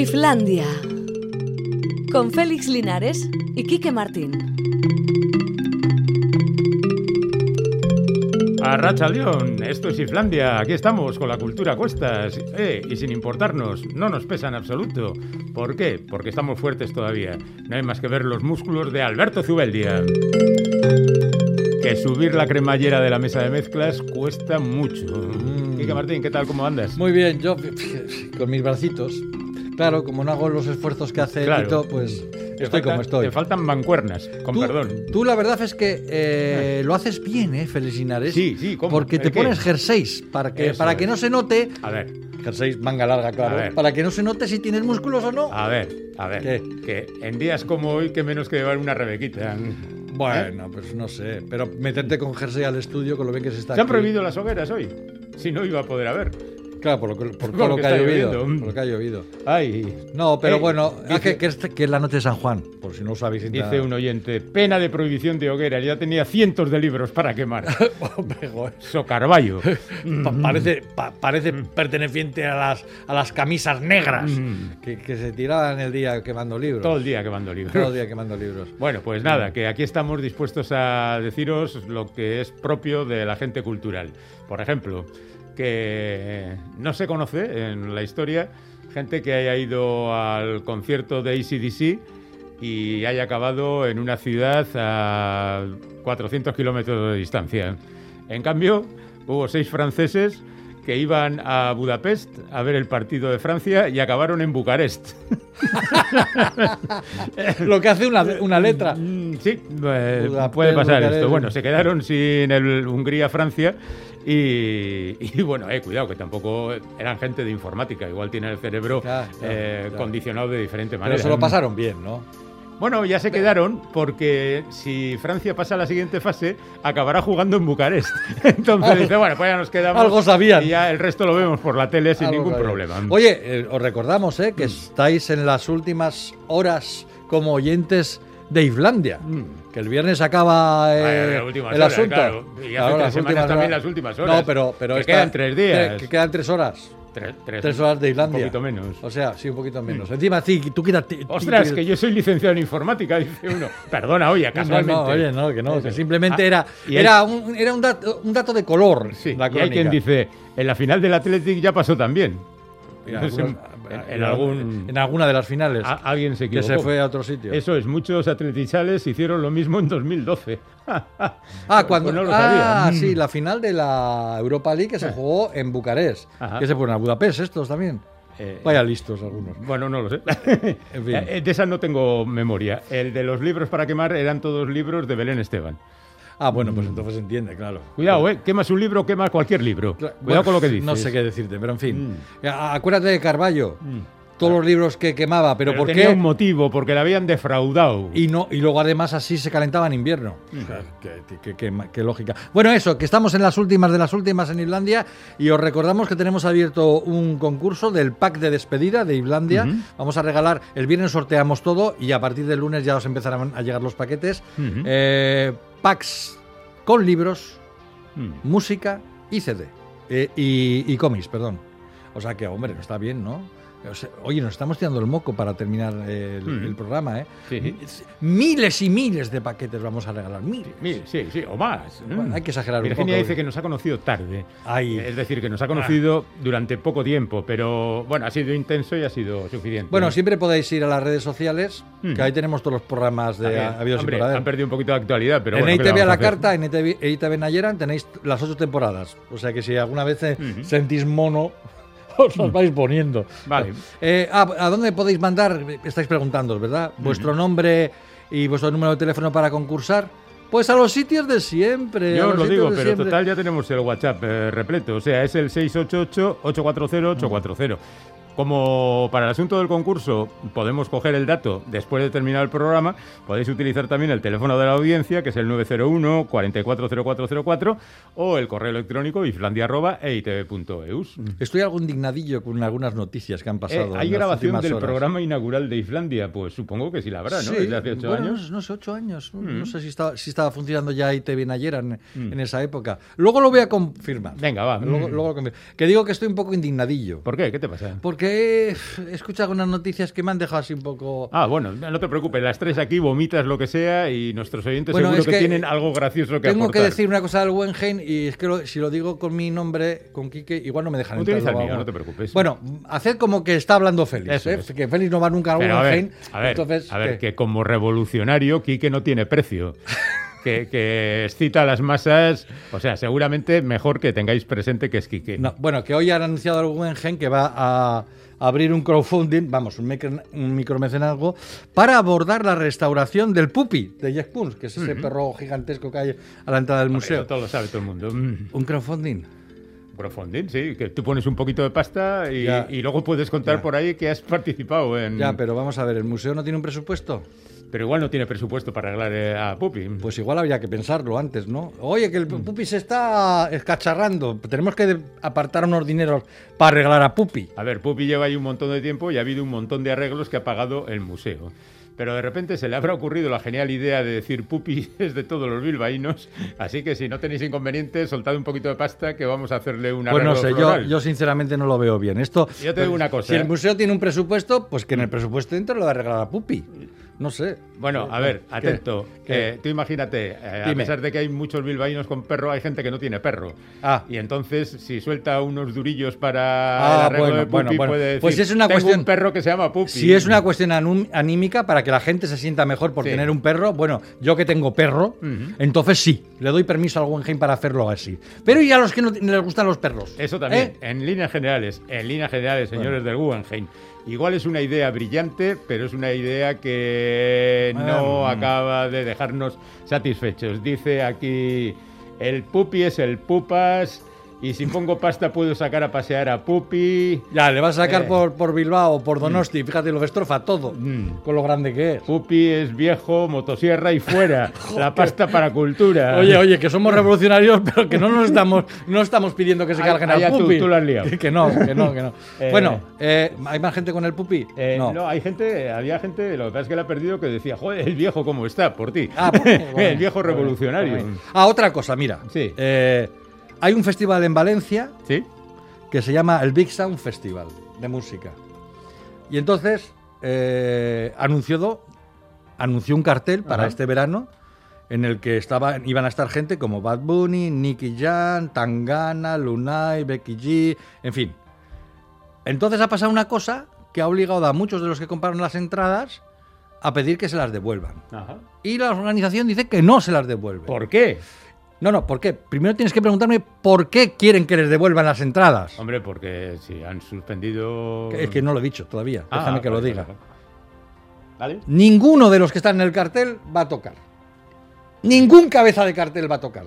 Islandia. Con Félix Linares y Quique Martín. A Racha León, esto es Islandia, aquí estamos con la cultura a cuestas, eh, y sin importarnos, no nos pesa en absoluto. ¿Por qué? Porque estamos fuertes todavía. No hay más que ver los músculos de Alberto Zubeldia. Que subir la cremallera de la mesa de mezclas cuesta mucho. Quique Martín, ¿qué tal? ¿Cómo andas? Muy bien, yo con mis bracitos. Claro, como no hago los esfuerzos que hace Claro. Tito, pues Te estoy como estoy. Te faltan mancuernas, con tú, perdón. tú la verdad es que eh, lo haces bien, ¿eh, Félix Linares? Sí, sí, ¿cómo? Porque te pones jerseys para que, Eso para que no se note. A ver, Jerseys manga larga, claro. Para que no se note si tienes músculos o no. a ver, a ver. ¿Qué? Que en días como hoy, que menos que llevar una rebequita. Bueno, pues no sé. Pero meterte con jersey al estudio con lo bien que se está. ¿Se han aquí. prohibido las hogueras hoy? Si no iba a poder haber. Claro, por lo que, por Con todo lo lo que que ha llovido. Por lo que ha llovido. Ay. No, pero Eh, bueno, ah, dice- que, que es, que es la noche de San Juan, por si no lo sabéis. Dice un oyente, pena de prohibición de hogueras, ya tenía cientos de libros para quemar. Socarballo. Pa- parece pa- parece perteneciente a las, a las camisas negras Mm. que, que se tiraban el día quemando libros. Todo el día quemando libros. Todo el día quemando libros. Bueno, pues nada, que aquí estamos dispuestos a deciros lo que es propio de la gente cultural. Por ejemplo, que no se conoce en la historia gente que haya ido al concierto de ACDC y haya acabado en una ciudad a 400 kilómetros de distancia. En cambio, hubo seis franceses que iban a Budapest a ver el partido de Francia y acabaron en Bucarest. Lo que hace una, una letra. Mm, Sí, eh, Budapest, puede pasar Bucarest. esto. Bueno, se quedaron sin el Hungría-Francia y, y bueno, eh, cuidado, que tampoco eran gente de informática. Igual tienen el cerebro Claro, claro, eh, claro. condicionado de diferente manera. Pero se lo pasaron bien, ¿no? Bueno, ya se quedaron porque si Francia pasa a la siguiente fase, acabará jugando en Bucarest. Entonces dice, bueno, pues ya nos quedamos. Algo sabían. Y ya el resto lo vemos por la tele sin Algo ningún problema. Oye, eh, os recordamos eh, que Mm. estáis en las últimas horas como oyentes de Islandia. Mm. Que el viernes acaba eh, las últimas el asunto. claro. Y hace Claro, tres las últimas también las últimas horas. No, pero, pero Que esta- quedan tres días. tre- que quedan tres horas. Tres, tres- Tres horas de Islandia. Un poquito menos. O sea, sí, un poquito menos. Encima, sí, tú quédate. Ostras, que yo soy licenciado en informática, dice uno. Perdona, oye, casualmente. no, oye, no, que no, que simplemente Ah, era, hay- era, un, era un, dato, un dato de color. Sí, la y hay quien dice, en la final del Athletic ya pasó también. No algunos- en- en algún... en alguna de las finales. a- alguien se que equivocó. se fue a otro sitio. Eso es, muchos atletizales hicieron lo mismo en 2012. Ah, cuando. Pues no lo ah, sabía. sí, la final de la Europa League que se jugó en Bucarest. Ajá. Que se fueron a Budapest estos también. Eh, Vaya listos algunos. Bueno, no lo sé. En fin. Eh, De esa no tengo memoria. El de los libros para quemar eran todos libros de Belén Esteban. Ah, bueno, pues entonces se entiende, claro. Cuidado, ¿eh? Quemas un libro, quemas cualquier libro. Cuidado Bueno, con lo que dices. No sé qué decirte, pero en fin. Mm. Acuérdate de Carballo. Todos los libros que quemaba, pero, Pero ¿por tenía qué? un motivo, porque la habían defraudado. Y, no, y luego además así se calentaba en invierno. Mm. O sea, qué, qué- qué- qué lógica. Bueno, eso, que estamos en las últimas de las últimas en Islandia y os recordamos que tenemos abierto un concurso del pack de despedida de Islandia. Ujú. Vamos a regalar, el viernes sorteamos todo y a partir del lunes ya os empezarán a llegar los paquetes. Eh, packs con libros, Mm. música y CD. Eh, y, y cómics, perdón. O sea que, hombre, no está bien, ¿no? O sea, oye, nos estamos tirando el moco para terminar el, Mm. el programa, ¿eh? Sí. Miles y miles de paquetes vamos a regalar, miles. Mire, sí, sí, o más. Bueno, Mm. hay que exagerar un Virginia poco. dice que nos ha conocido tarde. Ay. Es decir, que nos ha conocido durante poco tiempo, pero bueno, ha sido intenso y ha sido suficiente. Bueno, siempre podéis ir a las redes sociales, Mm. que ahí tenemos todos los programas de habidos y han perdido un poquito de actualidad, pero en bueno, ¿qué le ITV a vamos la carta, en ITV, ITV Nayeran tenéis las ocho temporadas. O sea que si alguna vez Ujú. sentís mono, os las vais poniendo. Vale. Eh, ah, ¿A dónde podéis mandar? Estáis preguntando, ¿verdad? Vuestro nombre y vuestro número de teléfono para concursar. Pues a los sitios de siempre. a Yo os lo digo, pero siempre. total ya tenemos el WhatsApp eh, repleto. O sea, es el 688-840-840. Como para el asunto del concurso podemos coger el dato después de terminar el programa, podéis utilizar también el teléfono de la audiencia, que es el 901 440404 o el correo electrónico islandia.eitv.eus. Estoy algo indignadillo con algunas noticias que han Eh, pasado. ¿Hay en grabación del horas. programa inaugural de Islandia? Pues supongo que sí la habrá, ¿no? Sí, Desde hace ocho bueno, años. No, sé, ocho años. No, Mm. no sé si estaba, si estaba funcionando ya ITV en, en esa época. Luego lo voy a confirmar. Venga, va. Luego, Mm. luego lo confirmo. Que digo que estoy un poco indignadillo. ¿Por qué? ¿Qué te pasa? Porque Que he escuchado algunas noticias que me han dejado así un poco... Ah, bueno, no te preocupes, las tres aquí vomitas lo que sea y nuestros oyentes Bueno, seguro es que, que tienen algo gracioso que Tengo que decir una cosa del Wenheim y es que lo- si lo digo con mi nombre, con Quique, igual no me dejan entrar. El mío, no te preocupes. Bueno, haced como que está hablando Félix, ¿eh? es. que Félix no va nunca al Pero a ver, Wenheim. a ver, entonces, a ver, ¿qué? que como revolucionario, Quique no tiene precio. que, que excita a las masas, o sea, seguramente mejor que tengáis presente que es Quique. No, bueno, que hoy han anunciado el Wenheim que va a abrir un crowdfunding, vamos, un, micro, un micromecenazgo, para abordar la restauración del Pupi de Jack Pons, que es ese perro gigantesco que hay a la entrada del Eso museo. todo lo sabe todo el mundo. Mm. Un crowdfunding. Crowdfunding, sí, que tú pones un poquito de pasta y, Ya. y luego puedes contar Ya. por ahí que has participado en... Ya, pero vamos a ver, ¿el museo no tiene un presupuesto? Pero igual no tiene presupuesto para arreglar eh, a Pupi. Pues igual habría que pensarlo antes, ¿no? Oye, que el Mm. Pupi se está escacharrando. Tenemos que apartar unos dineros para arreglar a Pupi. A ver, Pupi lleva ahí un montón de tiempo y ha habido un montón de arreglos que ha pagado el museo. Pero de repente se le habrá ocurrido la genial idea de decir Pupi es de todos los bilbaínos, así que si no tenéis inconvenientes, soltad un poquito de pasta que vamos a hacerle un Pues no sé, yo, sinceramente no lo veo bien. Esto, Yo te digo una cosa, Si el ¿eh? museo tiene un presupuesto, pues que en el presupuesto entre lo de arreglar a Pupi. No sé. Bueno, a ver, ¿Qué? atento. ¿Qué? Eh, tú imagínate, eh, a pesar de que hay muchos bilbaínos con perro, hay gente que no tiene perro. Ah. Y entonces, si suelta unos durillos para Ah, el bueno, de Pupi, bueno, bueno. puede decir, Pues es una tengo cuestión- un perro que se llama Pupi. Si es una cuestión anímica para que la gente se sienta mejor por Sí. tener un perro, bueno, yo que tengo perro, entonces sí, le doy permiso al Wenheim para hacerlo así. Pero y a los que no les gustan los perros. Eso también, ¿Eh? en líneas generales, en líneas generales, señores del Guggenheim. Igual es una idea brillante, pero es una idea que no Ah. acaba de dejarnos satisfechos. Dice aquí, el pupi es el pupas, y si pongo pasta puedo sacar a pasear a pupi. Ya, le vas a sacar Eh. por, por Bilbao, por Donosti, fíjate, lo estrofa todo, Mm. con lo grande que es. Pupi es viejo, motosierra y fuera. La pasta para cultura. Oye, oye, que somos revolucionarios, pero que no nos estamos, no estamos pidiendo que se carguen allá al tú, pupi. tú lo has liado. Que, no, que no, que no. Eh. Bueno, eh, ¿hay más gente con el pupi? Eh, no. hay gente, había gente, lo que pasa es que la ha perdido, que decía, joder, el viejo cómo está, por ti. Ah, por- bueno, el viejo bueno, revolucionario. bueno. Ah, otra cosa, mira. Sí. Eh, hay un festival en Valencia ¿Sí? que se llama el Big Sound Festival de música. Y entonces eh, anunció, anunció un cartel para Ajá. este verano en el que estaba, iban a estar gente como Bad Bunny, Nicky Jam, Tangana, Lunay, Becky G, en fin. Entonces ha pasado una cosa que ha obligado a muchos de los que compraron las entradas a pedir que se las devuelvan. Ajá. Y la organización dice que no se las devuelve. ¿Por qué? No, no, ¿por qué? Primero tienes que preguntarme por qué quieren que les devuelvan las entradas. Hombre, porque si han suspendido. Es que no lo he dicho todavía, Ah, déjame que lo diga. vale, Vale. Ninguno de los que están en el cartel va a tocar. Ningún cabeza de cartel va a tocar.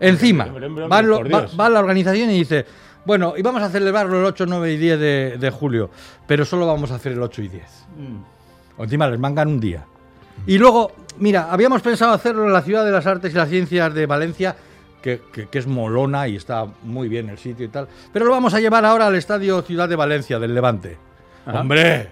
Encima, Hombre, hombre, hombre, va, lo- va- va la organización y dice, bueno, y vamos a celebrarlo el 8, 9 y 10 de, de julio, pero solo vamos a hacer el 8 y 10. Mm. O encima les mangan un día. Y luego, mira, habíamos pensado hacerlo en la Ciudad de las Artes y las Ciencias de Valencia, que, que- que es molona y está muy bien el sitio y tal, pero lo vamos a llevar ahora al Estadio Ciudad de Valencia del Levante. Ajá. ¡Hombre!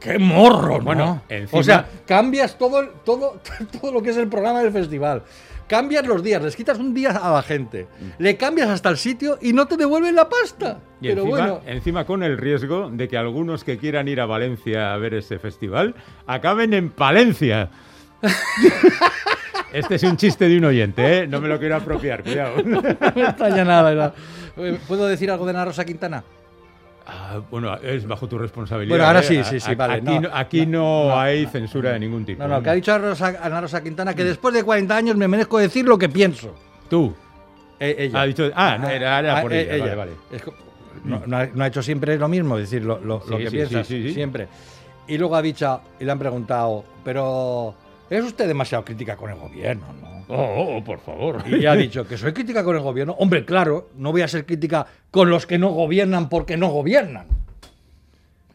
¡Qué morro! ¿no? Bueno, encima- O sea, cambias todo, el- todo, todo lo que es el programa del festival. Cambias los días, les quitas un día a la gente, le cambias hasta el sitio y no te devuelven la pasta. Y Pero encima, bueno, encima con el riesgo de que algunos que quieran ir a Valencia a ver ese festival acaben en Palencia. este es un chiste de un oyente, ¿eh? No me lo quiero apropiar, cuidado. no me extraña nada. Eh, ¿Puedo decir algo de Ana Rosa Quintana? Ah, bueno, es bajo tu responsabilidad. Bueno, ahora ¿eh? sí, sí, sí, vale, Aquí no, no, aquí no, no, hay no, censura de ningún tipo. No, no, que ha dicho Ana Rosa, Ana Rosa Quintana que después de 40 años me merezco decir lo que pienso. Tú. Eh, ella. Ha dicho- ah, no, era- era por eh, ella, vale, vale. Es co- no, ha, no ha hecho siempre lo mismo, decir lo, lo- lo Sí, que sí, piensa, sí, sí, sí. siempre. Y luego ha dicho, y le han preguntado, pero ¿es usted demasiado crítica con el gobierno? ¿no? Oh, oh, oh, por favor. Y ha dicho que soy crítica con el gobierno. Hombre, claro, no voy a ser crítica con los que no gobiernan porque no gobiernan.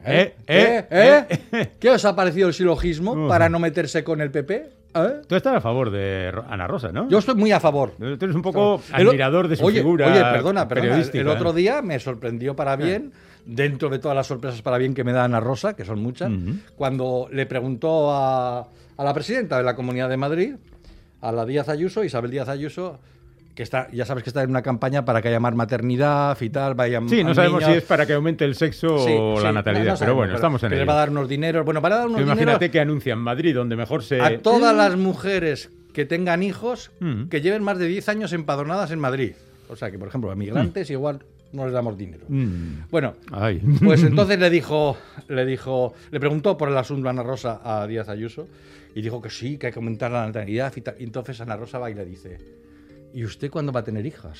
Eh, ¿Eh? eh, ¿Eh? ¿Qué os ha parecido el silogismo para no meterse con el PP? ¿Eh? Tú estás a favor de Ana Rosa, ¿no? Yo estoy muy a favor. Tú eres un poco El admirador de su oye, figura Oye, perdona, perdona. El, otro día me sorprendió para bien, dentro de todas las sorpresas para bien que me da Ana Rosa, que son muchas, cuando le preguntó a, a la presidenta de la Comunidad de Madrid, a la Díaz Ayuso, Isabel Díaz Ayuso, que está, ya sabes que está en una campaña para que haya más maternidad y tal, vaya Sí, no sabemos niños. si es para que aumente el sexo Sí, o sí, la natalidad, no pero sabemos, bueno, estamos en ello. va a dar unos dineros. Bueno, para dar unos imagínate dineros que anuncian Madrid, donde mejor se... a todas las mujeres que tengan hijos Mm. que lleven más de 10 años empadronadas en Madrid. O sea, que por ejemplo, a migrantes igual no les damos dinero. Mm. Bueno, Ay. pues entonces le dijo, le dijo, le preguntó por el asunto Ana Rosa a Díaz Ayuso y dijo que sí, que hay que aumentar la natalidad y entonces Ana Rosa va y le dice, ¿y usted cuándo va a tener hijas?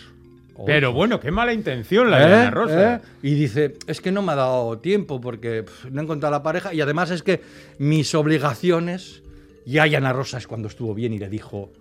Pero bueno, qué mala intención la de ¿Eh? Ana Rosa. ¿Eh? Y dice, es que no me ha dado tiempo porque no he encontrado la pareja y además es que mis obligaciones, ya y Ana Rosa es cuando estuvo bien y le dijo,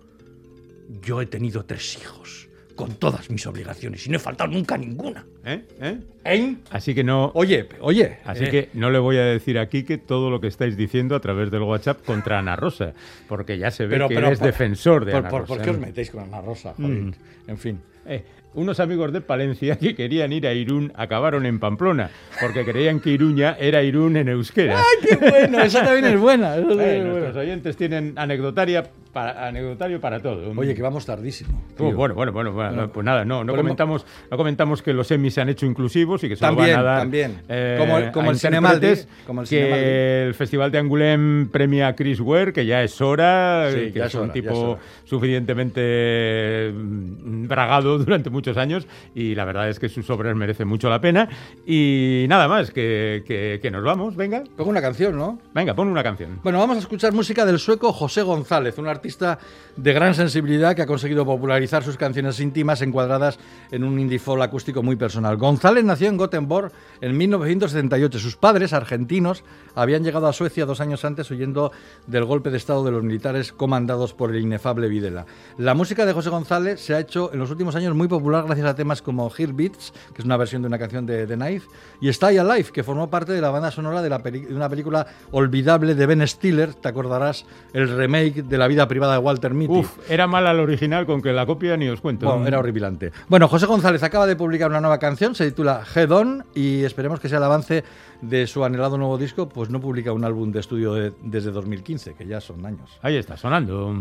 yo he tenido tres hijos con todas mis obligaciones y no he faltado nunca ninguna. ¿Eh? ¿Eh? ¿Eh? Así que no... Oye, oye. Así eh, que no le voy a decir aquí que todo lo que estáis diciendo a través del WhatsApp contra Ana Rosa, porque ya se ve pero, que pero eres por- defensor de por, Ana por- Rosa. ¿Por qué os ¿no? metéis con Ana Rosa? Joder, Mm. En fin. Eh, unos amigos de Palencia que querían ir a Irún acabaron en Pamplona, porque creían que Iruña era Irún en euskera. ¡Qué bueno! Esa también es buena. esa también Eh, es buena. nuestros oyentes tienen anecdotaria para, anecdotario para todo. Oye, que vamos tardísimo. Oh, bueno, bueno, bueno, bueno, pues nada, no, no comentamos, no comentamos que los Emmys se han hecho inclusivos y que solo También, van a dar también. eh, Como el- como a el Cinemaldi, como el que Cinemaldi. el Festival de Angoulême premia a Chris Ware, que ya es hora, Sí, que ya es es un hora, es tipo hora. suficientemente mm, bragado durante muchos años y la verdad es que sus obras merecen mucho la pena y nada más, que, que- que nos vamos, venga, Pongo una canción, ¿no? venga, pon una canción. Bueno, vamos a escuchar música del sueco José González, un artista de gran sensibilidad que ha conseguido popularizar sus canciones íntimas encuadradas en un indie folk acústico muy personal. González nació en Gothenburg en 1978. Sus padres, argentinos, habían llegado a Suecia dos años antes huyendo del golpe de estado de los militares comandados por el inefable Videla. La música de José González se ha hecho en los últimos años muy popular gracias a temas como Hear Beats, que es una versión de una canción de The Knife, y Stay Alive, que formó parte de la banda sonora de, la de una película olvidable de Ben Stiller, te acordarás, el remake de la vida privada de Walter Mitty. Uf, era mala el original con que la copia ni os cuento. Bueno, era horripilante. Bueno, José González acaba de publicar una nueva canción, se titula Head On y esperemos que sea el avance de su anhelado nuevo disco, pues no publica un álbum de estudio de- desde 2015, que ya son años. Ahí está, sonando.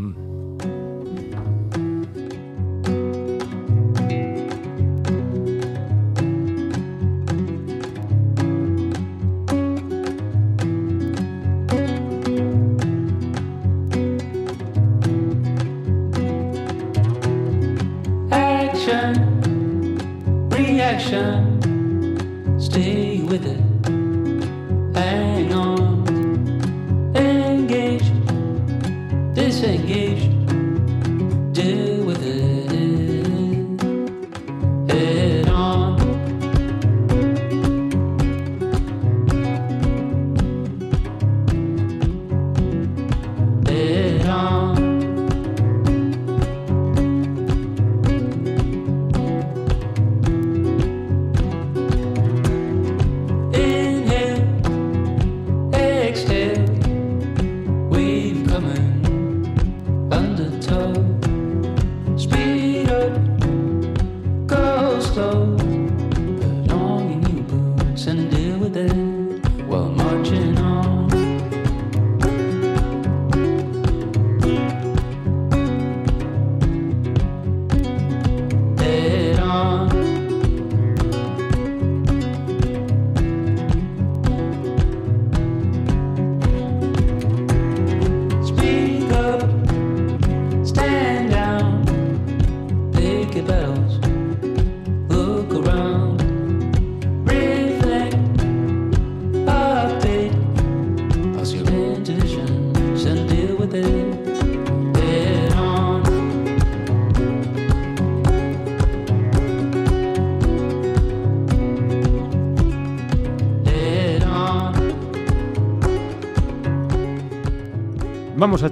Reaction, stay with it.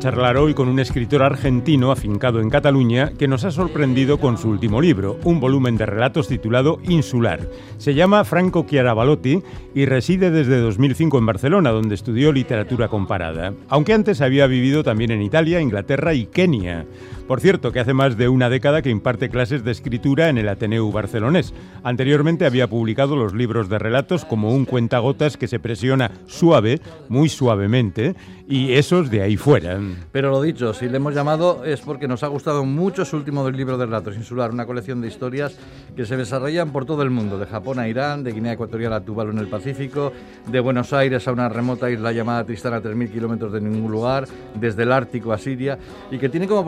Charlar hoy con un escritor argentino afincado en Cataluña que nos ha sorprendido con su último libro, un volumen de relatos titulado Insular. Se llama Franco Chiarabalotti y reside desde 2005 en Barcelona, donde estudió literatura comparada, aunque antes había vivido también en Italia, Inglaterra y Kenia. Por cierto, que hace más de una década que imparte clases de escritura en el Ateneu barcelonés. Anteriormente había publicado los libros de relatos como un cuentagotas que se presiona suave, muy suavemente, y esos de ahí fuera. Pero lo dicho, si le hemos llamado es porque nos ha gustado mucho su último libro de relatos insular, una colección de historias que se desarrollan por todo el mundo, de Japón a Irán, de Guinea Ecuatorial a Tuvalu en el Pacífico, de Buenos Aires a una remota isla llamada Tristán a 3.000 kilómetros de ningún lugar, desde el Ártico a Siria, y que tiene como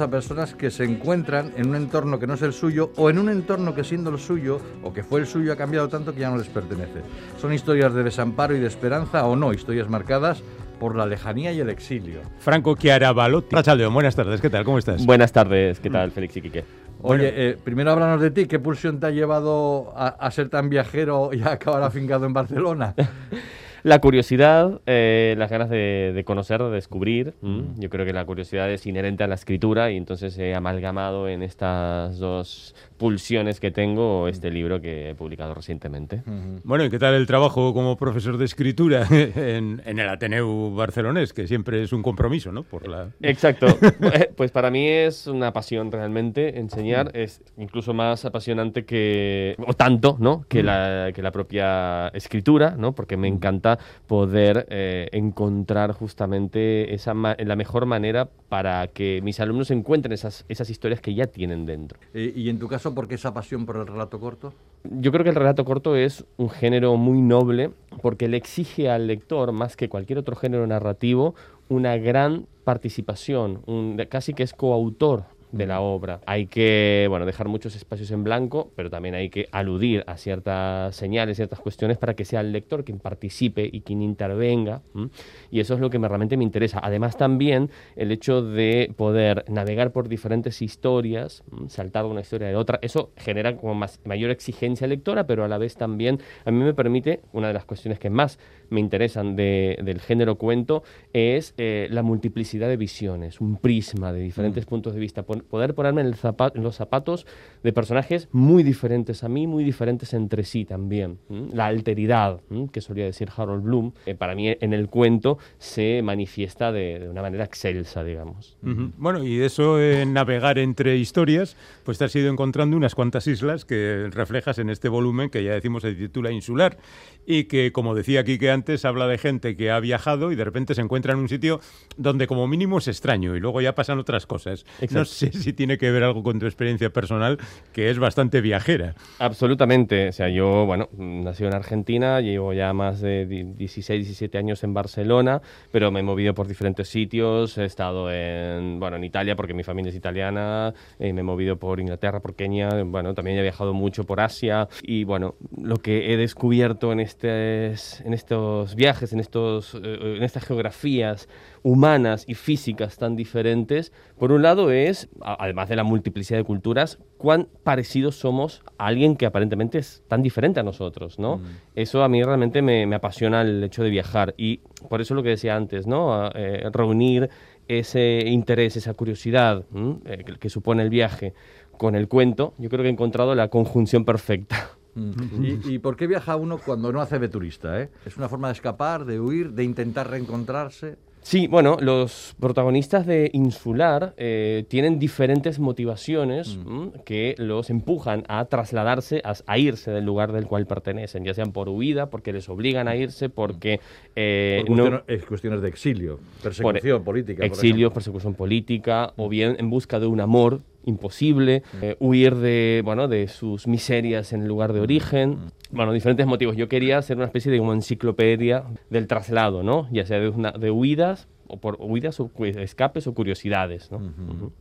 a personas que se encuentran en un entorno que no es el suyo o en un entorno que siendo el suyo o que fue el suyo ha cambiado tanto que ya no les pertenece. Son historias de desamparo y de esperanza o no, historias marcadas por la lejanía y el exilio. Franco Chiarabalotti. Rachaldeón, buenas tardes, ¿qué tal? ¿Cómo estás? Buenas tardes, ¿qué tal, Félix y Quique? Oye, eh, primero háblanos de ti. ¿Qué pulsión te ha llevado a, a ser tan viajero y a acabar afincado en Barcelona? La curiosidad, eh, las ganas de, de conocer, de descubrir. ¿m? Yo creo que la curiosidad es inherente a la escritura y entonces he amalgamado en estas dos pulsiones que tengo este libro que he publicado recientemente. Bueno, ¿y qué tal el trabajo como profesor de escritura en, en el Ateneu barcelonés? Que siempre es un compromiso, ¿no? Por la... Exacto. Eh, pues para mí es una pasión realmente enseñar. Es incluso más apasionante que, o tanto, ¿no? Que, la, que la propia escritura, ¿no? Porque me encanta poder eh, encontrar justamente esa ma- la mejor manera para que mis alumnos encuentren esas, esas historias que ya tienen dentro. Eh, y en tu caso, ¿por qué esa pasión por el relato corto? Yo creo que el relato corto es un género muy noble porque le exige al lector, más que cualquier otro género narrativo, una gran participación, un- casi que es coautor de la obra. Hay que bueno, dejar muchos espacios en blanco, pero también hay que aludir a ciertas señales, ciertas cuestiones para que sea el lector quien participe y quien intervenga. ¿m? Y eso es lo que me, realmente me interesa. Además también el hecho de poder navegar por diferentes historias, ¿m? saltar de una historia de otra, eso genera como más, mayor exigencia lectora, pero a la vez también a mí me permite, una de las cuestiones que más me interesan de- del género cuento es eh, la multiplicidad de visiones, un prisma de diferentes puntos de vista, pon- poder ponerme en, el zapa- en los zapatos de personajes muy diferentes a mí, muy diferentes entre sí también. La alteridad, que solía decir Harold Bloom, eh, para mí en el cuento se manifiesta de, de una manera excelsa, digamos. Bueno, y de eso, en navegar entre historias, pues te has ido encontrando unas cuantas islas que reflejas en este volumen que ya decimos se titula Insular y que, como decía Quique antes, habla de gente que ha viajado y de repente se encuentra en un sitio donde como mínimo es extraño y luego ya pasan otras cosas. No Exacto. sé si tiene que ver algo con tu experiencia personal, que es bastante viajera. Absolutamente. O sea, yo, bueno, nací en Argentina, llevo ya más de di- 16, 17 años en Barcelona, pero me he movido por diferentes sitios. He estado en, bueno, en Italia porque mi familia es italiana, eh, me he movido por Inglaterra, por Kenia, bueno, también he viajado mucho por Asia y, bueno, lo que he descubierto en, estes, en estos viajes, en, estos, eh, en estas geografías humanas y físicas tan diferentes, por un lado es, además de la multiplicidad de culturas, cuán parecidos somos a alguien que aparentemente es tan diferente a nosotros, ¿no? Eso a mí realmente me, me apasiona el hecho de viajar y por eso lo que decía antes, ¿no? Eh, reunir ese interés, esa curiosidad. Eh, que, que supone el viaje con el cuento, yo creo que he encontrado la conjunción perfecta. ¿Y, y por qué viaja uno cuando no hace de turista? eh? ¿Es una forma de escapar, de huir, de intentar reencontrarse? Sí, bueno, los protagonistas de Insular eh, tienen diferentes motivaciones ¿m? que los empujan a trasladarse, a, a irse del lugar del cual pertenecen, ya sean por huida, porque les obligan a irse, porque eh, Por no- cuestiones, eh, cuestiones de exilio, persecución política. por exilio, ejemplo. persecución política, o bien en busca de un amor imposible, eh, huir de, bueno, de sus miserias en el lugar de origen. Bueno, diferentes motivos. Yo quería hacer una especie de como enciclopedia del traslado, ¿no? Ya sea de, una- de huidas, o por huidas o escapes o curiosidades.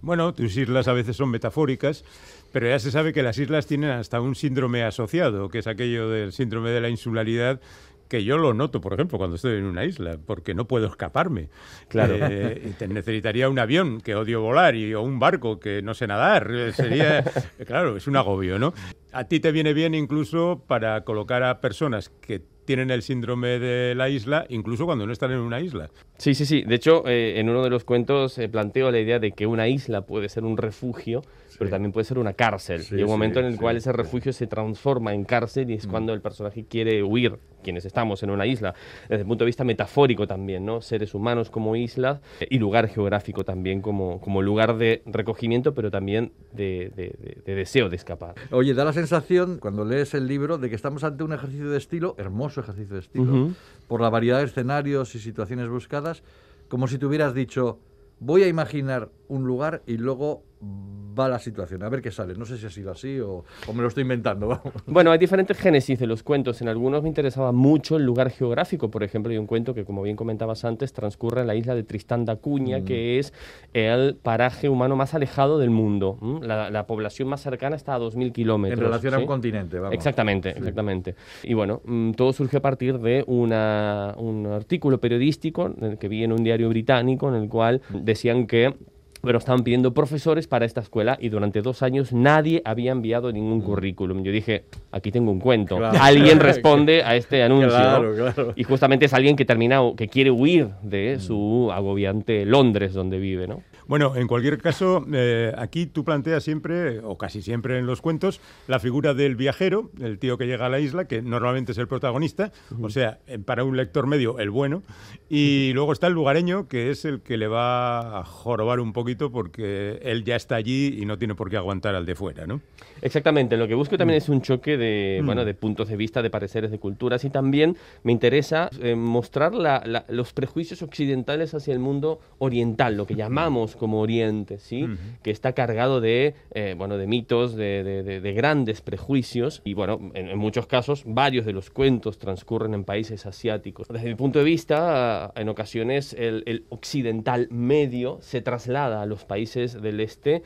Bueno, tus islas a veces son metafóricas, pero ya se sabe que las islas tienen hasta un síndrome asociado, que es aquello del síndrome de la insularidad, que yo lo noto, por ejemplo, cuando estoy en una isla, porque no puedo escaparme. Claro. Eh, necesitaría un avión, que odio volar, y, o un barco, que no sé nadar. Sería, claro, es un agobio, ¿no? A ti te viene bien incluso para colocar a personas que tienen el síndrome de la isla, incluso cuando no están en una isla. Sí, sí, sí. De hecho, eh, en uno de los cuentos eh, planteo la idea de que una isla puede ser un refugio, pero también puede ser una cárcel. Y un momento en el cual ese refugio se transforma en cárcel y es cuando el personaje quiere huir, quienes estamos en una isla, desde el punto de vista metafórico también, ¿no? Seres humanos como islas eh, y lugar geográfico también como, como lugar de recogimiento, pero también de, de- de- de deseo de escapar. Oye, da la sensación, cuando lees el libro, de que estamos ante un ejercicio de estilo, hermoso ejercicio de estilo, por la variedad de escenarios y situaciones buscadas, como si te hubieras dicho, voy a imaginar un lugar y luego va la situación, a ver qué sale. No sé si ha sido así o, o me lo estoy inventando. Vamos. Bueno, hay diferentes génesis de los cuentos. En algunos me interesaba mucho el lugar geográfico. Por ejemplo, hay un cuento que, como bien comentabas antes, transcurre en la isla de Tristán da Cunha, Mm. que es el paraje humano más alejado del mundo. La, la población más cercana está a 2.000 kilómetros. En relación a ¿sí? un continente, vamos. Exactamente, exactamente. Y bueno, mm, todo surge a partir de una- un artículo periodístico que vi en un diario británico en el cual decían que bueno, estaban pidiendo profesores para esta escuela y durante dos años nadie había enviado ningún currículum. Yo dije, aquí tengo un cuento. Mm. Claro. Alguien responde a este anuncio. Y justamente es alguien que termina, que quiere huir de su agobiante Londres donde vive, ¿no? Bueno, en cualquier caso, eh, aquí tú planteas siempre, o casi siempre en los cuentos, la figura del viajero, el tío que llega a la isla, que normalmente es el protagonista, o sea, eh, para un lector medio, el bueno, y luego está el lugareño, que es el que le va a jorobar un poquito porque él ya está allí y no tiene por qué aguantar al de fuera, ¿no? Exactamente, lo que busco Mm. también es un choque de, bueno, de puntos de vista, de pareceres, de culturas y también me interesa eh, mostrar la- la- los prejuicios occidentales hacia el mundo oriental, lo que llamamos como Oriente, ¿sí? que está cargado de, eh, bueno, de mitos, de, de- de- de grandes prejuicios y bueno, en, en muchos casos varios de los cuentos transcurren en países asiáticos. Desde mi punto de vista, en ocasiones el, el occidental medio se traslada a los países del este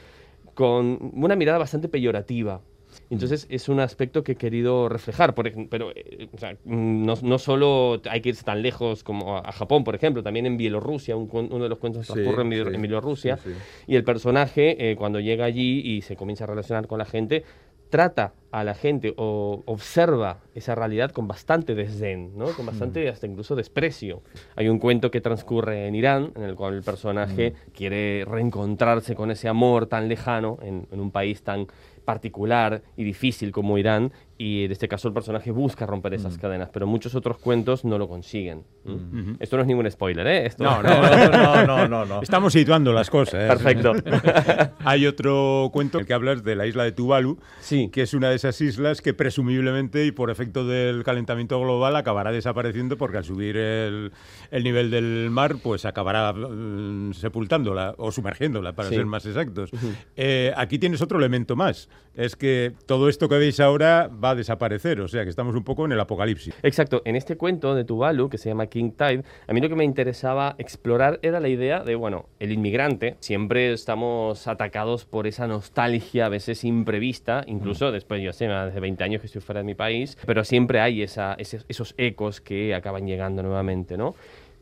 con una mirada bastante peyorativa. Entonces es un aspecto que he querido reflejar, por pero eh, o sea, no, no solo hay que irse tan lejos como a, a Japón, por ejemplo, también en Bielorrusia, un uno de los cuentos Sí, transcurre en, Biel- sí, en Bielorrusia, sí. y el personaje eh, cuando llega allí y se comienza a relacionar con la gente, trata a la gente o observa esa realidad con bastante desdén, ¿no? con bastante hasta incluso desprecio. Hay un cuento que transcurre en Irán, en el cual el personaje quiere reencontrarse con ese amor tan lejano en, en un país tan particular y difícil como Irán, y en este caso el personaje busca romper esas cadenas, pero muchos otros cuentos no lo consiguen. ¿m? Esto no es ningún spoiler, ¿eh? Esto... No, no, no, no, no, no. Estamos situando las cosas. ¿eh? Perfecto. Hay otro cuento que hablas de la isla de Tuvalu, Sí. que es una de esas islas que presumiblemente y por efecto del calentamiento global acabará desapareciendo porque al subir el, el nivel del mar pues acabará mm, sepultándola o sumergiéndola para Sí. ser más exactos. Eh, aquí tienes otro elemento más, es que todo esto que veis ahora va a desaparecer, o sea que estamos un poco en el apocalipsis. Exacto, en este cuento de Tuvalu, que se llama King Tide, a mí lo que me interesaba explorar era la idea de, bueno, el inmigrante, siempre estamos atacados por esa nostalgia a veces imprevista, incluso después, yo sé, desde 20 años que estoy fuera de mi país, pero siempre hay esa, ese- esos ecos que acaban llegando nuevamente, ¿no?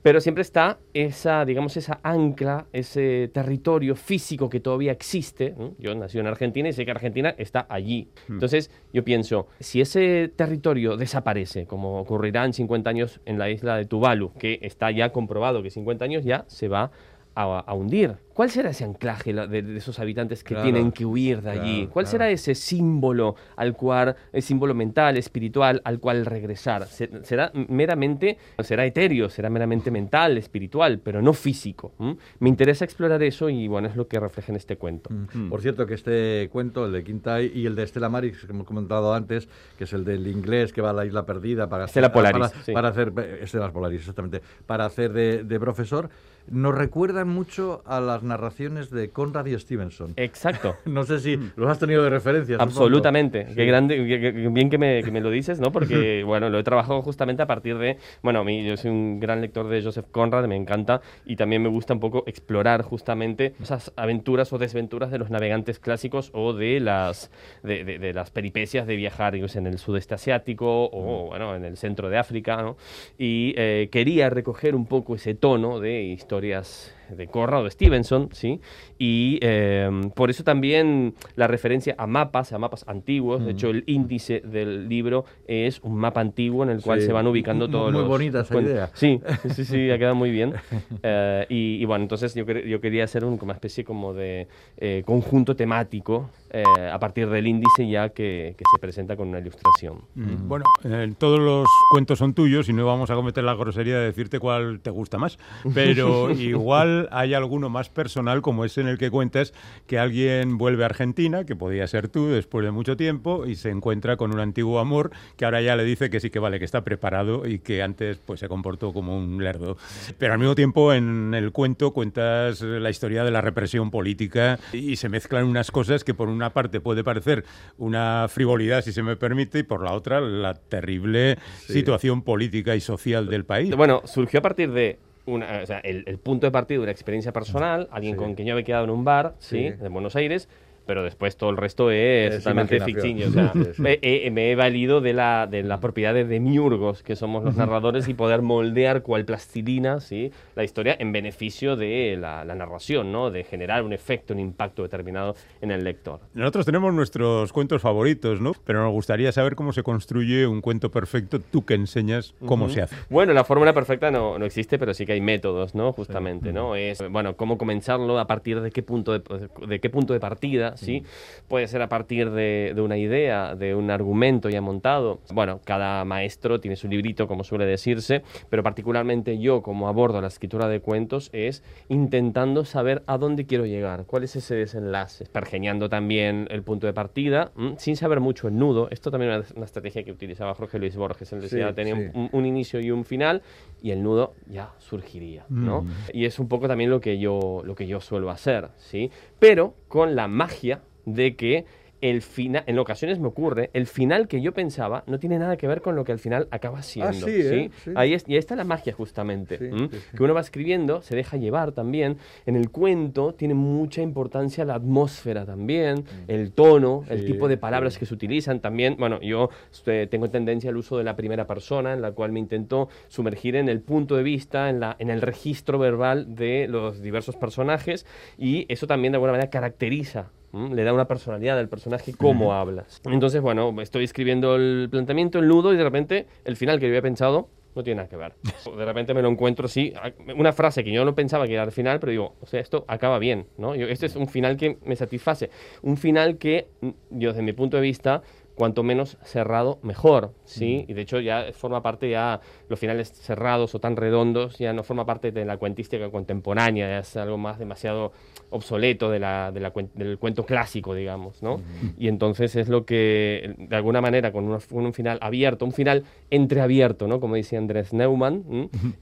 Pero siempre está esa, digamos, esa ancla, ese territorio físico que todavía existe. Yo nací en Argentina y sé que Argentina está allí. Entonces, yo pienso, si ese territorio desaparece, como ocurrirá en 50 años en la isla de Tuvalu, que está ya comprobado que 50 años ya se va a, a hundir, ¿cuál será ese anclaje la- de, de esos habitantes que Claro, tienen que huir de allí? claro, ¿Cuál claro. será ese símbolo al cual, el símbolo mental, espiritual, al cual regresar? Se- Será meramente, será etéreo, será meramente mental, espiritual, pero no físico. ¿m? Me interesa explorar eso y bueno, es lo que refleja en este cuento. Mm. Por cierto, que este cuento, el de Quintai y el de Estela Maris, que hemos comentado antes, que es el del inglés que va a la isla perdida para Estela hacer, Polaris, para, sí. para hacer Estela Polaris, exactamente, para hacer de, de profesor, nos recuerdan mucho a las narraciones de Conrad y Stevenson. Exacto. No sé si los has tenido de referencia. Absolutamente. Qué grande, qué- qué- bien que me, que me lo dices, ¿no? Porque, bueno, lo he trabajado justamente a partir de, bueno, a mí yo soy un gran lector de Joseph Conrad, me encanta, y también me gusta un poco explorar justamente esas aventuras o desventuras de los navegantes clásicos o de las, de, de- de las peripecias de viajar sé, en el sudeste asiático o, bueno, en el centro de África, ¿no? Y eh, quería recoger un poco ese tono de historias de Conrad o de Stevenson, ¿sí? Y eh, por eso también la referencia a mapas, a mapas antiguos. De hecho, el índice del libro es un mapa antiguo en el cual Sí, se van ubicando muy- todos muy los... bonita esa idea. Sí, sí, sí, ha quedado muy bien. Eh, y, y bueno, entonces yo, quer- yo quería hacer un- como una especie como de eh, conjunto temático eh, a partir del índice ya que, que se presenta con una ilustración. Mm, Bueno, eh, todos los cuentos son tuyos y no vamos a cometer la grosería de decirte cuál te gusta más, pero igual hay alguno más personal, como es en el que cuentas que alguien vuelve a Argentina, que podía ser tú después de mucho tiempo, y se encuentra con un antiguo amor que ahora ya le dice que sí que vale, que está preparado y que antes pues se comportó como un lerdo. Pero al mismo tiempo en el cuento cuentas la historia de la represión política y se mezclan unas cosas que por una parte puede parecer una frivolidad, si se me permite, y por la otra la terrible situación política y social del país. Bueno, surgió a partir de una, o sea, el, el punto de partida de una experiencia personal, alguien Sí. con quien yo había quedado en un bar, sí, Sí. de Buenos Aires, pero después todo el resto es, Es totalmente ficticio. O sea, Sí, sí. me, he, me he valido de la, de la propiedad de demiurgos, que somos los narradores, y poder moldear cual plastilina ¿sí? la historia en beneficio de la, la narración, ¿no? de generar un efecto, un impacto determinado en el lector. Nosotros tenemos nuestros cuentos favoritos, ¿no? Pero nos gustaría saber cómo se construye un cuento perfecto, tú que enseñas cómo se hace. Bueno, la fórmula perfecta no, no existe, pero sí que hay métodos, ¿no? Justamente, ¿no? Es, bueno, cómo comenzarlo, a partir de qué punto de, de qué punto de partida, ¿sí? Puede ser a partir de, de una idea, de un argumento ya montado. Bueno, cada maestro tiene su librito, como suele decirse, pero particularmente yo, como abordo la escritura de cuentos, es intentando saber a dónde quiero llegar, cuál es ese desenlace, pergeñando también el punto de partida, ¿m? sin saber mucho el nudo. Esto también era una estrategia que utilizaba Jorge Luis Borges. Él decía, Sí, tenía sí. un, un inicio y un final y el nudo ya surgiría, ¿no? Y es un poco también lo que yo lo que yo suelo hacer, ¿sí? Pero con la magia de que el final, en ocasiones me ocurre, el final que yo pensaba no tiene nada que ver con lo que al final acaba siendo. sí, ¿eh? Sí. Ahí es, y ahí está la magia justamente. Que uno va escribiendo, se deja llevar también. En el cuento tiene mucha importancia la atmósfera también, el tono, el tipo de palabras que se utilizan también. Bueno, yo este, tengo tendencia al uso de la primera persona, en la cual me intento sumergir en el punto de vista, en, la, en el registro verbal de los diversos personajes y eso también de alguna manera caracteriza. Le da una personalidad al personaje cómo hablas. Entonces, bueno, estoy escribiendo el planteamiento, el nudo y de repente el final que yo había pensado no tiene nada que ver. De repente me lo encuentro así, a- una frase que yo no pensaba que era el final, pero digo, o sea, esto acaba bien, ¿no? Yo, este es un final que me satisface. Un final que, yo desde mi punto de vista, cuanto menos cerrado, mejor, ¿sí? Y de hecho ya forma parte ya, los finales cerrados o tan redondos, ya no forma parte de la cuentística contemporánea, ya es algo más demasiado obsoleto de la, de la del cuento clásico, digamos, ¿no? Y entonces es lo que, de alguna manera, con, con un final abierto, un final entreabierto, ¿no? Como decía Andrés Neumann.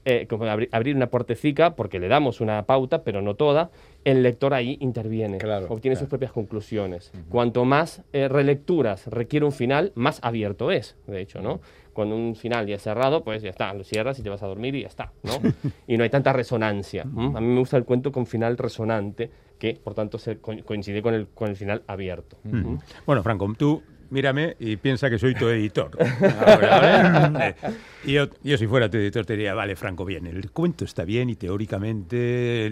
Eh, como abri- abrir una puertecica, porque le damos una pauta, pero no toda, el lector ahí interviene, Claro, obtiene claro. sus propias conclusiones. Cuanto más eh, relecturas requiere un final, más abierto es, de hecho, ¿no? Cuando un final ya es cerrado, pues ya está, lo cierras y te vas a dormir y ya está, ¿no? y no hay tanta resonancia. ¿m? A mí me gusta el cuento con final resonante, que por tanto se co- coincide con el, con el final abierto. Bueno, Franco, tú mírame y piensa que soy tu editor. Ahora, ¿vale? Eh, y yo, yo si fuera tu editor te diría, vale, Franco, bien, el cuento está bien y teóricamente,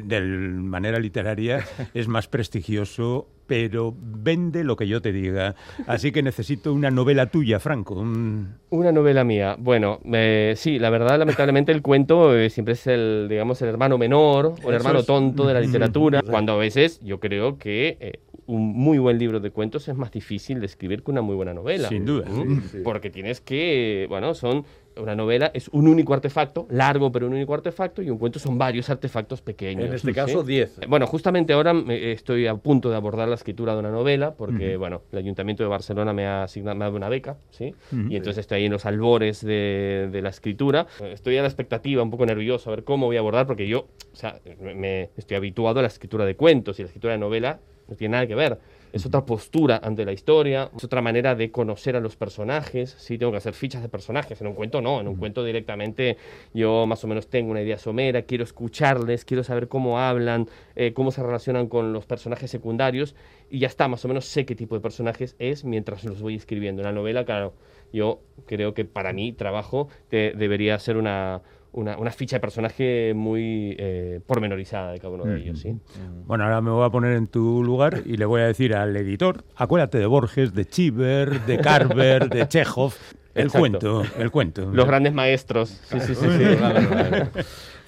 de manera literaria, es más prestigioso, pero vende lo que yo te diga. Así que necesito una novela tuya, Franco. un- Una novela mía. Bueno, eh, sí, la verdad, lamentablemente el cuento eh, siempre es el, digamos, el hermano menor o el hermano es. tonto de la literatura. Cuando a veces yo creo que eh, un muy buen libro de cuentos es más difícil de escribir que una muy buena novela. Sin duda. ¿Mm? Sí, sí. Porque tienes que, bueno, son una novela es un único artefacto, largo pero un único artefacto, y un cuento son varios artefactos pequeños. En este caso, 10. Eh, Bueno, justamente ahora me- estoy a punto de abordar la escritura de una novela, porque, bueno, el Ayuntamiento de Barcelona me ha asignado me ha dado una beca, ¿sí? Y entonces estoy ahí en los albores de, de la escritura. Eh, Estoy a la expectativa, un poco nervioso, a ver cómo voy a abordar, porque yo, o sea, me, me- estoy habituado a la escritura de cuentos y la escritura de novela no tiene nada que ver. Es otra postura ante la historia, es otra manera de conocer a los personajes. Sí, tengo que hacer fichas de personajes. En un cuento no, en un cuento directamente yo más o menos tengo una idea somera, quiero escucharles, quiero saber cómo hablan, eh, cómo se relacionan con los personajes secundarios y ya está, más o menos sé qué tipo de personajes es mientras los voy escribiendo. En la novela, claro, yo creo que para mí trabajo de- debería ser una, una, una ficha de personaje muy eh, pormenorizada de cada uno de ellos, ¿sí? Bueno, ahora me voy a poner en tu lugar y le voy a decir al editor, acuérdate de Borges, de Chiver, de Carver, de Chekhov. El Exacto. cuento, el cuento. Los grandes maestros. Sí, sí, sí. sí.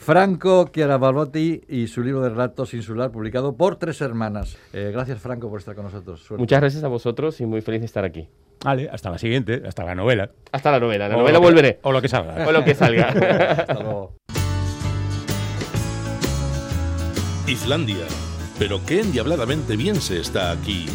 Franco Chiaravallotti y su libro de relatos insular publicado por Tres Hermanas. Eh, gracias, Franco, por estar con nosotros. Suerte. Muchas gracias a vosotros y muy feliz de estar aquí. Vale, hasta la siguiente, hasta la novela. Hasta la novela. La O novela que- volveré. O lo que salga. O lo que salga. Hasta luego. Islandia. Pero qué endiabladamente bien se está aquí.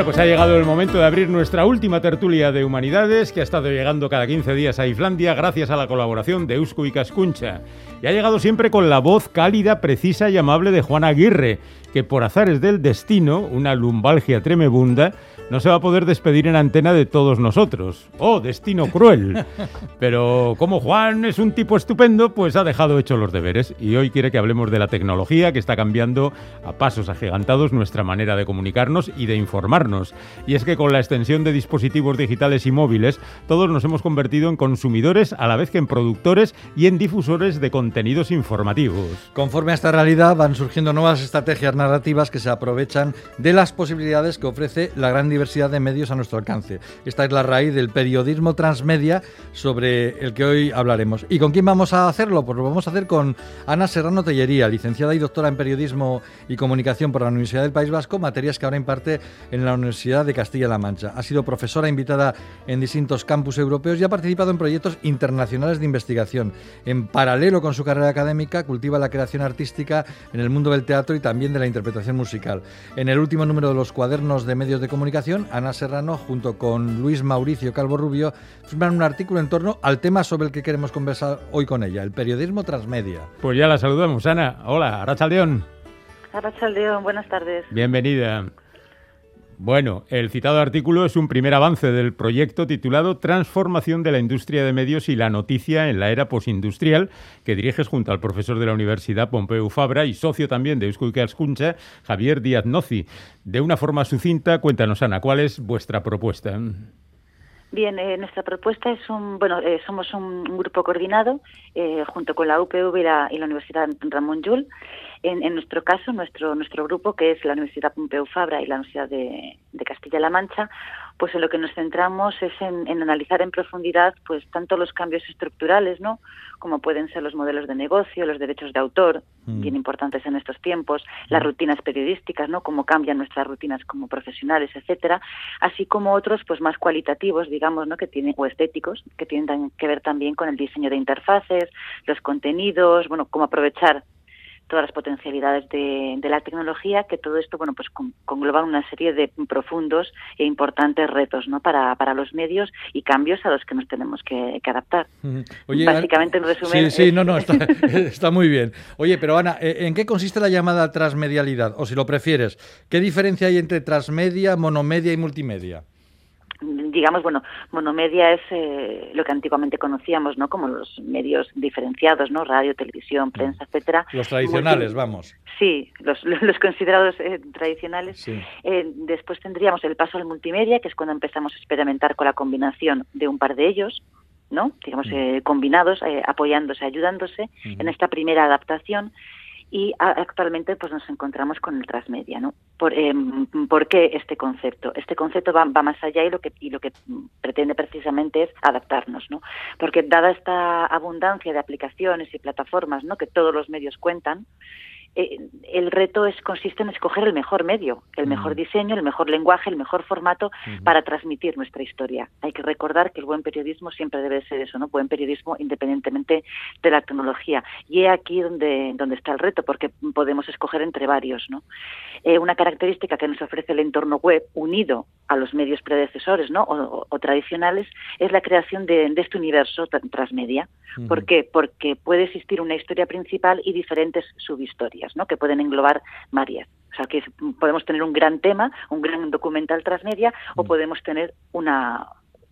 Bueno, pues ha llegado el momento de abrir nuestra última tertulia de humanidades que ha estado llegando cada 15 días a Islandia gracias a la colaboración de Eusko y Cascuncha. Y ha llegado siempre con la voz cálida, precisa y amable de Juan Aguirre, que por azares del destino, una lumbalgia tremebunda, no se va a poder despedir en antena de todos nosotros. ¡Oh, destino cruel! Pero como Juan es un tipo estupendo, pues ha dejado hechos los deberes y hoy quiere que hablemos de la tecnología que está cambiando a pasos agigantados nuestra manera de comunicarnos y de informarnos. Y es que con la extensión de dispositivos digitales y móviles, todos nos hemos convertido en consumidores a la vez que en productores y en difusores de contenidos informativos. Conforme a esta realidad van surgiendo nuevas estrategias narrativas que se aprovechan de las posibilidades que ofrece la gran diversidad de medios a nuestro alcance. Esta es la raíz del periodismo transmedia sobre el que hoy hablaremos. ¿Y con quién vamos a hacerlo? Pues lo vamos a hacer con Ana Serrano Tellería, licenciada y doctora en periodismo y comunicación por la Universidad del País Vasco, materias que ahora imparte en la Universidad de Castilla-La Mancha. Ha sido profesora invitada en distintos campus europeos y ha participado en proyectos internacionales de investigación. En paralelo con su carrera académica, cultiva la creación artística en el mundo del teatro y también de la interpretación musical. En el último número de los cuadernos de medios de comunicación, Ana Serrano, junto con Luis Mauricio Calvo Rubio, firman un artículo en torno al tema sobre el que queremos conversar hoy con ella, el periodismo transmedia. Pues ya la saludamos, Ana. Hola, Arrachaldeón. Arrachaldeón, buenas tardes. Bienvenida. Bueno, el citado artículo es un primer avance del proyecto titulado Transformación de la industria de medios y la noticia en la era postindustrial, que diriges junto al profesor de la Universidad Pompeu Fabra y socio también de Ikaskuntza, Javier Díaz Nozi. De una forma sucinta, cuéntanos, Ana, ¿cuál es vuestra propuesta? Bien, eh, nuestra propuesta es un, bueno, eh, somos un, grupo coordinado eh, junto con la UPV y la, Universidad Ramón Llull. En, en, nuestro caso, nuestro nuestro grupo, que es la Universidad Pompeu Fabra y la Universidad de Castilla-La Mancha, pues en lo que nos centramos es en, en, analizar en profundidad, pues tanto los cambios estructurales, ¿no? Como pueden ser los modelos de negocio, los derechos de autor, mm. bien importantes en estos tiempos, mm. las rutinas periodísticas, ¿no? Cómo cambian nuestras rutinas como profesionales, etcétera, así como otros, pues más cualitativos, digamos, ¿no? Que tienen o estéticos, que tienen que ver también con el diseño de interfaces, los contenidos, bueno, cómo aprovechar todas las potencialidades de, de, la tecnología, que todo esto, bueno, pues congloba una serie de profundos e importantes retos, ¿no? Para, para los medios y cambios a los que nos tenemos que, que adaptar. Oye, Básicamente, en resumen... Sí, sí, no, no, está, está, muy bien. Oye, pero Ana, ¿en qué consiste la llamada transmedialidad? O si lo prefieres, ¿qué diferencia hay entre transmedia, monomedia y multimedia? Digamos, bueno, monomedia es eh, lo que antiguamente conocíamos, ¿no? Como los medios diferenciados, ¿no? Radio, televisión, prensa, etcétera. Los tradicionales, Multi vamos. Sí, los, los considerados eh, tradicionales. Sí. Eh, después tendríamos el paso al multimedia, que es cuando empezamos a experimentar con la combinación de un par de ellos. ¿no? digamos, eh, combinados, apoyándose, ayudándose uh -huh. en esta primera adaptación y actualmente pues nos encontramos con el transmedia, ¿no? Por, eh, ¿por qué este concepto? Este concepto va, va, más allá y lo que y lo que pretende precisamente es adaptarnos, ¿no? Porque dada esta abundancia de aplicaciones y plataformas, ¿no? Que todos los medios cuentan, eh, el reto es consiste en escoger el mejor medio, el mejor diseño, el mejor lenguaje, el mejor formato uh -huh. para transmitir nuestra historia. Hay que recordar que el buen periodismo siempre debe ser eso, ¿no? Buen periodismo independientemente de la tecnología. Y es aquí donde, donde está el reto, porque podemos escoger entre varios, ¿no? Eh, una característica que nos ofrece el entorno web unido a los medios predecesores, ¿no? O, o, o tradicionales, es la creación de, de este universo transmedia. Uh -huh. ¿Por qué? Porque puede existir una historia principal y diferentes subhistorias. ¿No? que pueden englobar varias. O sea, que podemos tener un gran tema, un gran documental transmedia, mm. o podemos tener una,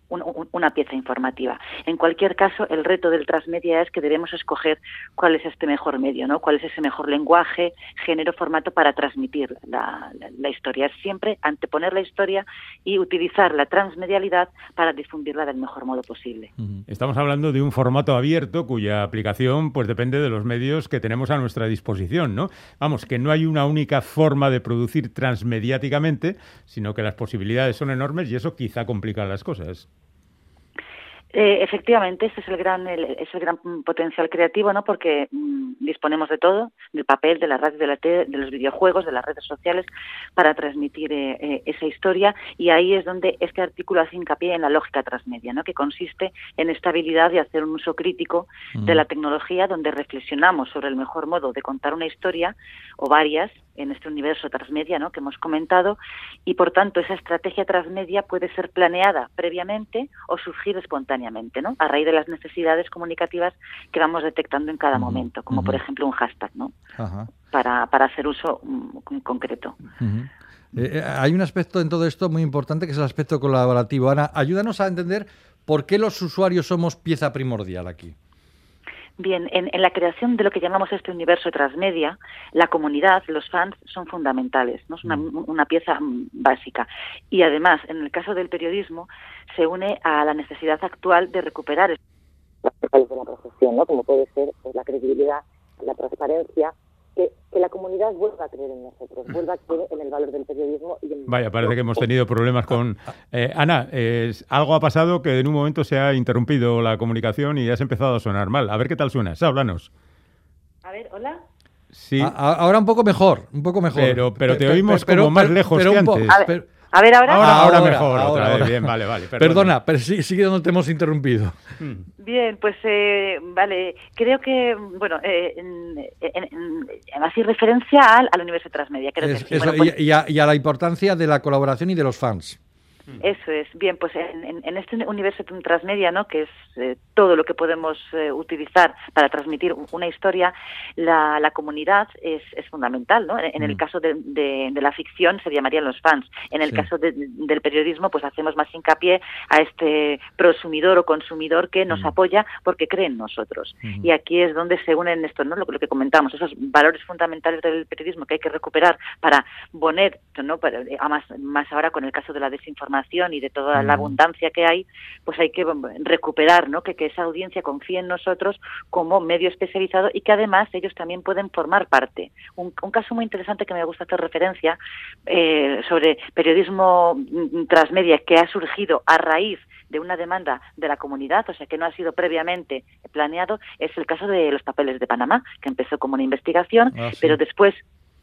un- un- una pieza informativa. En cualquier caso, el reto del transmedia es que debemos escoger cuál es este mejor medio, ¿no? Cuál es ese mejor lenguaje, género, formato para transmitir la, la- la historia. Siempre anteponer la historia y utilizar la transmedialidad para difundirla del mejor modo posible. Estamos hablando de un formato abierto cuya aplicación pues depende de los medios que tenemos a nuestra disposición, ¿no? Vamos, que no hay una única forma de producir transmediáticamente, sino que las posibilidades son enormes y eso quizá complica las cosas. Eh, efectivamente, ese es el gran, el, es el gran mm, potencial creativo, ¿no? Porque mm, disponemos de todo, del papel, de la radio, de la tele, de los videojuegos, de las redes sociales, para transmitir eh, eh, esa historia. Y ahí es donde este artículo hace hincapié en la lógica transmedia, ¿no? Que consiste en esta habilidad de hacer un uso crítico de la tecnología, donde reflexionamos sobre el mejor modo de contar una historia o varias en este universo transmedia, ¿no? Que hemos comentado y por tanto esa estrategia transmedia puede ser planeada previamente o surgir espontáneamente, ¿no? A raíz de las necesidades comunicativas que vamos detectando en cada momento, como por ejemplo un hashtag, ¿no? Ajá. Para, para hacer uso mm, con- concreto. Eh, eh, hay un aspecto en todo esto muy importante que es el aspecto colaborativo. Ana, ayúdanos a entender por qué los usuarios somos pieza primordial aquí. Bien, en, en la creación de lo que llamamos este universo transmedia, la comunidad, los fans, son fundamentales, ¿no? es una, una pieza mm, básica. Y además, en el caso del periodismo, se une a la necesidad actual de recuperar de la profesión, ¿no? como puede ser pues, la credibilidad, la transparencia, que, que la comunidad vuelva a creer en nosotros, vuelva a creer en el valor del periodismo. Y en Vaya, parece que hemos tenido problemas con... Eh, Ana, eh, algo ha pasado que en un momento se ha interrumpido la comunicación y has empezado a sonar mal. A ver qué tal suenas, háblanos. A ver, hola. Sí, A- a- ahora un poco mejor, un poco mejor. Pero- pero te oímos pero- como más pero- lejos pero que antes. A ver, A ver, ahora. ahora, ahora, ahora, mejor, ahora, otra ahora. vez. Bien, vale, vale. Perdona, pero sí- sigue donde te hemos interrumpido. Bien, pues eh, vale, creo que, bueno, eh, en, en- así referencia al, al universo transmedia, creo Es- que sí. eso, Bueno, pues, y, y a, y a la importancia de la colaboración y de los fans. Eso es. Bien, pues en, en- en este universo transmedia, ¿no? Que es eh, todo lo que podemos eh, utilizar para transmitir una historia, la, la comunidad es, es fundamental, ¿no? En, el Mm. caso de, de- de la ficción se llamarían los fans. En el Sí. caso de- del periodismo, pues hacemos más hincapié a este prosumidor o consumidor que nos Mm. apoya porque cree en nosotros. Y aquí es donde se unen estos, ¿no? Lo, que- lo que comentamos, esos valores fundamentales del periodismo que hay que recuperar para poner, ¿no? Para- eh, a más, más ahora con el caso de la desinformación y de toda la Mm. abundancia que hay, pues hay que mm, recuperar, ¿no? Que, que esa audiencia confíe en nosotros como medio especializado y que además ellos también pueden formar parte. Un, un caso muy interesante que me gusta hacer referencia eh, sobre periodismo mm, transmedia que ha surgido a raíz de una demanda de la comunidad, o sea que no ha sido previamente planeado, es el caso de los papeles de Panamá, que empezó como una investigación, Ah, sí. pero después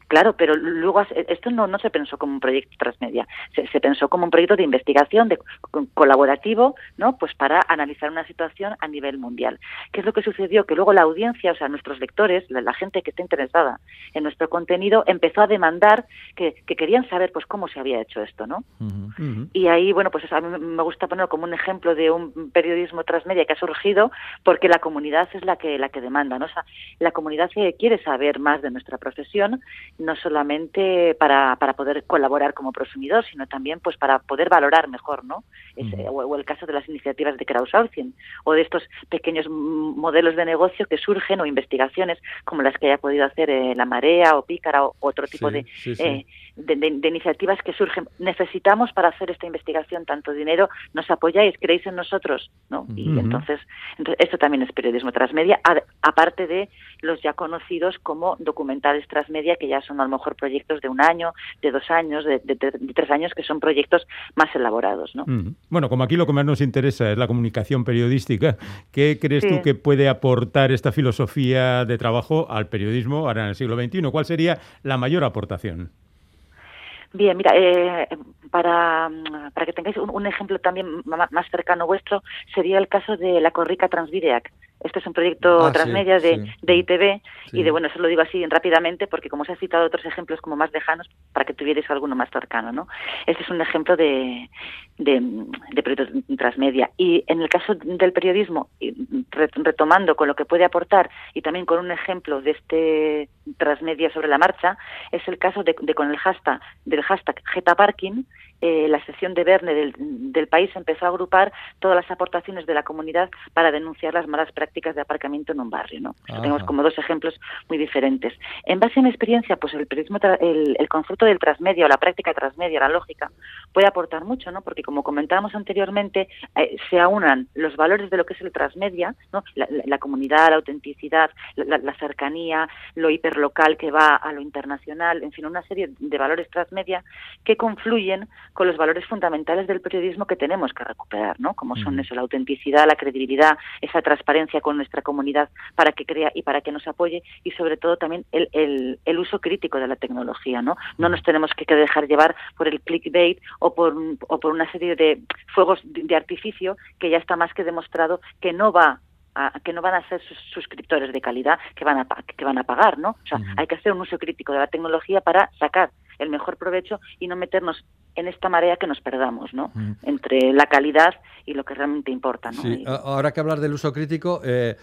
Claro, pero luego esto no, no se pensó como un proyecto transmedia, se, se pensó como un proyecto de investigación, de co- colaborativo, ¿no? Pues para analizar una situación a nivel mundial. ¿Qué es lo que sucedió? Que luego la audiencia, o sea, nuestros lectores, la, la gente que está interesada en nuestro contenido, empezó a demandar que, que querían saber, pues, cómo se había hecho esto, ¿no? Y ahí, bueno, pues a mí me gusta ponerlo como un ejemplo de un periodismo transmedia que ha surgido porque la comunidad es la que la que demanda, ¿no? O sea, la comunidad que quiere saber más de nuestra profesión, no solamente para, para poder colaborar como prosumidor, sino también pues para poder valorar mejor, ¿no? Es- Ujú. o, o el caso de las iniciativas de crowdsourcing o de estos pequeños modelos de negocio que surgen o investigaciones como las que haya podido hacer eh, La Marea o Pícara o otro tipo Sí, de, sí, sí. eh, de, de- de iniciativas que surgen. Necesitamos para hacer esta investigación tanto dinero, nos apoyáis, creéis en nosotros, ¿no? Y entonces, entonces, esto también es periodismo transmedia, a- aparte de los ya conocidos como documentales transmedia, que ya son a lo mejor proyectos de un año, de dos años, de, tres años, que son proyectos más elaborados, ¿no? Bueno, como aquí lo que más nos interesa es la comunicación periodística, ¿qué crees Sí. tú que puede aportar esta filosofía de trabajo al periodismo ahora en el siglo XXI? ¿Cuál sería la mayor aportación? Bien, mira, eh, para, mm, para que tengáis un, un ejemplo también más cercano vuestro, sería el caso de la Corrica Transvideac. Este es un proyecto Ah, sí, transmedia de, sí. de ITV Sí. y de, bueno, eso lo digo así rápidamente porque como os he citado otros ejemplos como más lejanos para que tuvierais alguno más cercano, ¿no? Este es un ejemplo de, de, de proyecto transmedia. Y en el caso del periodismo, retomando con lo que puede aportar y también con un ejemplo de este transmedia sobre la marcha, es el caso de, de con el hashtag, del hashtag Getaparking, eh, la sección de Verne del, del país empezó a agrupar todas las aportaciones de la comunidad para denunciar las malas prácticas de aparcamiento en un barrio. ¿no? Tenemos como dos ejemplos muy diferentes. En base a mi experiencia, pues el periodismo, tra- el, el concepto del transmedia o la práctica transmedia, la lógica, puede aportar mucho, ¿no? Porque como comentábamos anteriormente, eh, se aunan los valores de lo que es el transmedia, ¿no? La, la- la comunidad, la autenticidad, la- la cercanía, lo hiperlocal que va a lo internacional, en fin, una serie de valores transmedia que confluyen con los valores fundamentales del periodismo que tenemos que recuperar, ¿no? Como son eso, la autenticidad, la credibilidad, esa transparencia con nuestra comunidad para que crea y para que nos apoye y sobre todo también el, el, el uso crítico de la tecnología, ¿no? No nos tenemos que dejar llevar por el clickbait o por, o por una serie de fuegos de, de artificio que ya está más que demostrado que no va a- que no van a ser sus suscriptores de calidad que van a que van a pagar, ¿no? O sea, hay que hacer un uso crítico de la tecnología para sacar el mejor provecho y no meternos en esta marea que nos perdamos, ¿no? Entre la calidad y lo que realmente importa, ¿no? Sí, Y- a- ahora que hablar del uso crítico, eh,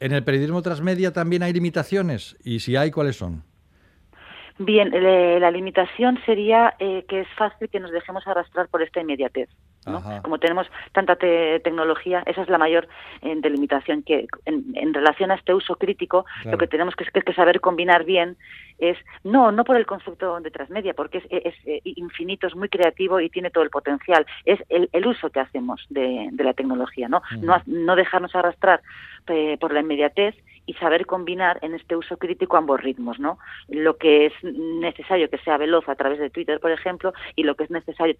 en el periodismo transmedia también hay limitaciones y si hay, ¿cuáles son? Bien, le- la limitación sería eh, que es fácil que nos dejemos arrastrar por esta inmediatez. ¿No? Como tenemos tanta te- tecnología, esa es la mayor eh, delimitación que en, en relación a este uso crítico, Claro. lo que tenemos que, que- que saber combinar bien es no no por el concepto de transmedia, porque es, es, eh, infinito, es muy creativo y tiene todo el potencial. Es el, el uso que hacemos de, de la tecnología, no no dejarnos arrastrar eh, por la inmediatez y saber combinar en este uso crítico ambos ritmos, ¿no? Lo que es necesario que sea veloz a través de Twitter, por ejemplo, y lo que es necesario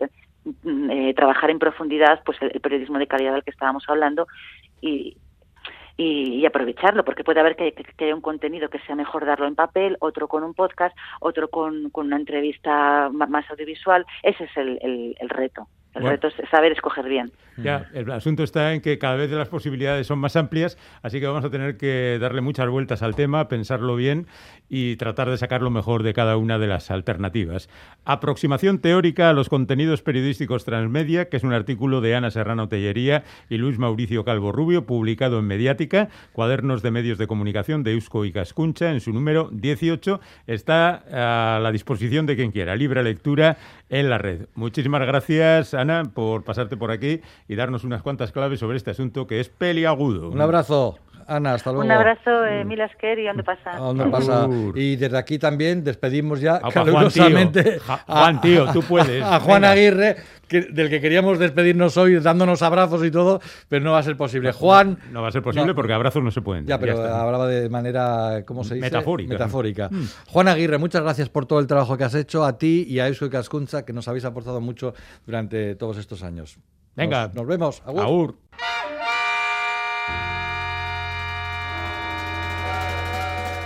mm, eh, trabajar en profundidad, pues el, periodismo de calidad del que estábamos hablando y, y, aprovecharlo, porque puede haber que, haya un contenido que sea mejor darlo en papel, otro con un podcast, otro con, con una entrevista más audiovisual. Ese es el, el- el reto. El Bueno. reto es saber escoger bien. Ya, el asunto está en que cada vez las posibilidades son más amplias, así que vamos a tener que darle muchas vueltas al tema, pensarlo bien y tratar de sacar lo mejor de cada una de las alternativas. Aproximación teórica a los contenidos periodísticos transmedia, que es un artículo de Ana Serrano Tellería y Luis Mauricio Calvo Rubio, publicado en Mediática, Cuadernos de Medios de Comunicación de Eusko y Cascuncha, en su número 18, está a la disposición de quien quiera, libre lectura en la red. Muchísimas gracias, Ana, por pasarte por aquí y darnos unas cuantas claves sobre este asunto que es peliagudo. Un abrazo, Ana, hasta luego. Un abrazo, eh, mil asker, y dónde pasa. ¿A dónde pasa? Y desde aquí también despedimos ya Juan, calurosamente tío. Juan, tío, tú puedes. a Juan Venga. Aguirre, que- del que queríamos despedirnos hoy dándonos abrazos y todo, pero no va a ser posible. Juan, No va a ser posible No. porque abrazos no se pueden. ya, pero hablaba de manera, ¿cómo se dice? Metafórica. Metafórica. Juan Aguirre, muchas gracias por todo el trabajo que has hecho, a ti y a Eusko y Cascuncha, que nos habéis aportado mucho durante todos estos años. Venga. Nos, nos vemos. Agur. Agur.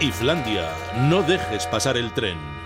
Islandia, no dejes pasar el tren.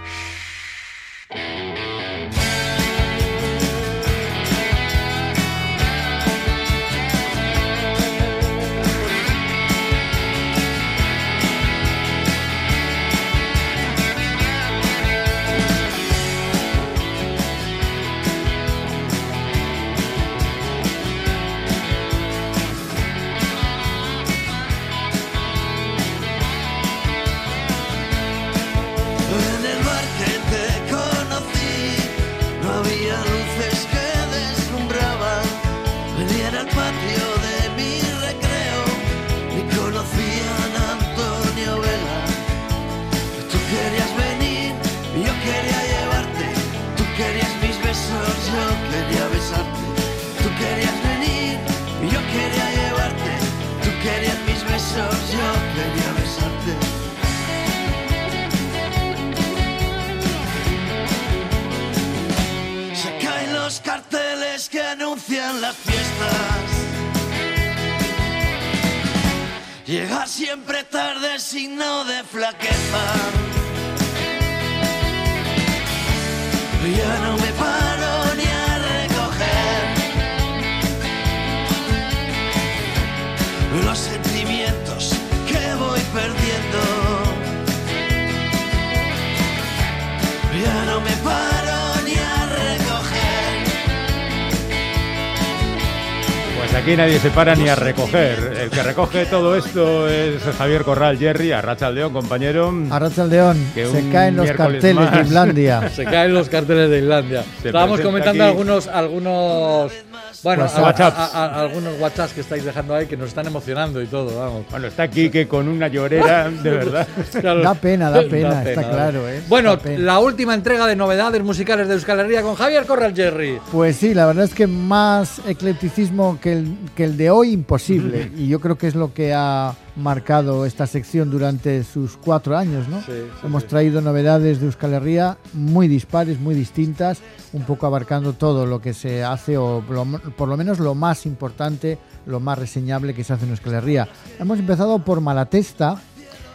Llegar siempre tarde signo de flaqueza. Ya no me paro ni a recoger los sentimientos que voy perdiendo. Ya no me paro aquí nadie se para ni a recoger. El que recoge todo esto es Javier Corral, Jerry, Arracha León, compañero. Arrachaldeón, Que se caen los carteles de. Islandia. Se caen los carteles de Islandia. Se Estábamos comentando aquí- algunos, algunos, bueno, a- WhatsApps. a- a- algunos WhatsApps que estáis dejando ahí que nos están emocionando y todo, vamos. Bueno, está aquí que con una llorera, de verdad. Claro. Da pena, da pena, está claro, ¿eh? Bueno, la última entrega de novedades musicales de Euskal Herria con Javier Corral Jerry. Pues sí, la verdad es que más eclecticismo que el, que el de hoy imposible. Y yo creo que es lo que ha marcado esta sección durante sus cuatro años, ¿no? Sí, sí, Hemos sí. traído novedades de Euskal Herria muy dispares, muy distintas, un poco abarcando todo lo que se hace, o lo- por lo menos lo más importante, lo más reseñable que se hace en Euskal Herria. Hemos empezado por Malatesta,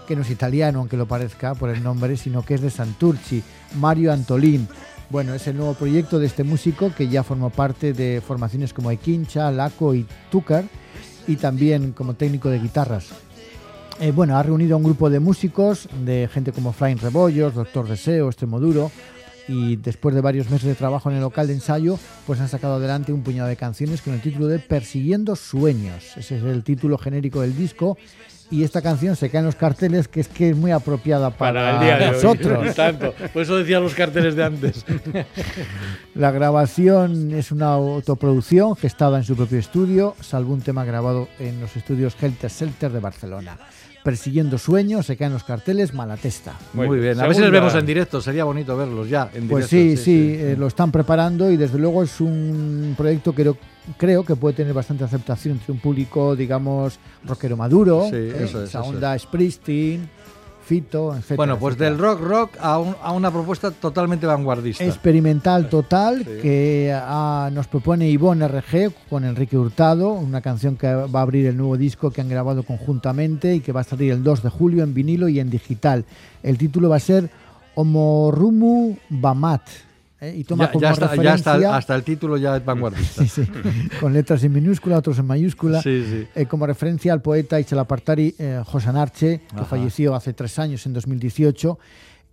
que no es italiano, aunque lo parezca por el nombre, sino que es de Santurci, Mario Antolín. Bueno, es el nuevo proyecto de este músico que ya formó parte de formaciones como Equincha, Laco y Túcar, y también como técnico de guitarras. Eh, bueno, ha reunido a un grupo de músicos, de gente como Flying Rebollos, Doctor Deseo, Extremoduro, y después de varios meses de trabajo en el local de ensayo, pues han sacado adelante un puñado de canciones con el título de Persiguiendo Sueños. Ese es el título genérico del disco. Y esta canción se cae en los carteles, que es que es muy apropiada para, Para el día de hoy. nosotros. Tanto. Por eso decía los carteles de antes. La grabación es una autoproducción gestada en su propio estudio, salvo un tema grabado en los estudios Helter Skelter de Barcelona. Persiguiendo sueños, se caen los carteles, Malatesta. Muy Bueno, bien. A ver si les segunda- vemos en directo. Sería bonito verlos ya en Pues directo. sí, sí, eh, lo están preparando y desde luego es un proyecto que creo, creo que puede tener bastante aceptación entre un público, digamos, rockero maduro, Sí, eh, eso es, esa onda Springsteen, Fito, etc. Bueno, pues del rock rock a, un- a una propuesta totalmente vanguardista. Experimental total que ah, nos propone Ivonne RG con Enrique Hurtado, una canción que va a abrir el nuevo disco que han grabado conjuntamente y que va a salir el 2 de julio en vinilo y en digital. El título va a ser Homorumu Bamat. ¿Eh? Y toma ya, como ya está, ya referencia hasta el título ya es vanguardista. Sí, sí, con letras en minúscula, otros en mayúscula. Sí, sí. Eh, como referencia al poeta y chalapartari eh, José Narche, que Ajá. falleció hace tres años, en 2018,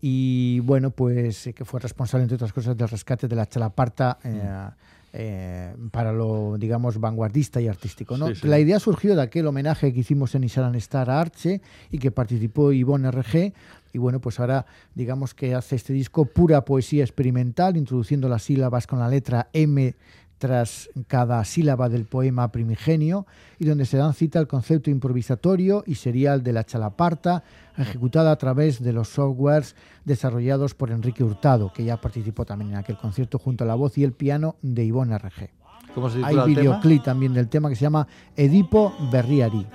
y bueno, pues eh, que fue responsable, entre otras cosas, del rescate de la chalaparta eh, Mm. eh, para lo, digamos, vanguardista y artístico. ¿no? Sí, sí. La idea surgió de aquel homenaje que hicimos en Isaran Star a Arche y que participó Ivonne RG. Y bueno, pues ahora digamos que hace este disco pura poesía experimental, introduciendo las sílabas con la letra M tras cada sílaba del poema primigenio y donde se dan cita al concepto improvisatorio y serial de la chalaparta, ejecutada a través de los softwares desarrollados por Enrique Hurtado, que ya participó también en aquel concierto junto a la voz y el piano de Ivonne RG. ¿Cómo se Hay videoclip también del tema que se llama Edipo Berriari.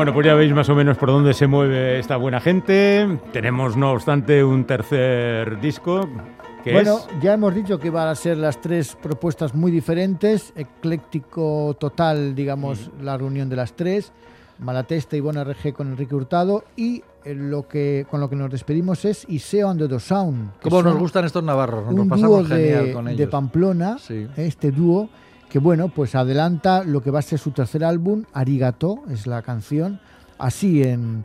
Bueno, pues ya veis más o menos por dónde se mueve esta buena gente. Tenemos, no obstante, un tercer disco que Bueno, es... ya hemos dicho que van a ser las tres propuestas muy diferentes, ecléctico total, digamos, la reunión de las tres, Malatesta y Bona RG con Enrique Hurtado y eh, lo que con lo que nos despedimos es Iseo and the Sound. ¿Cómo nos gustan estos navarros? Nos lo un pasamos dúo genial de, con de ellos. Pamplona, Sí. este dúo que bueno, pues adelanta lo que va a ser su tercer álbum, Arigato, es la canción, así en,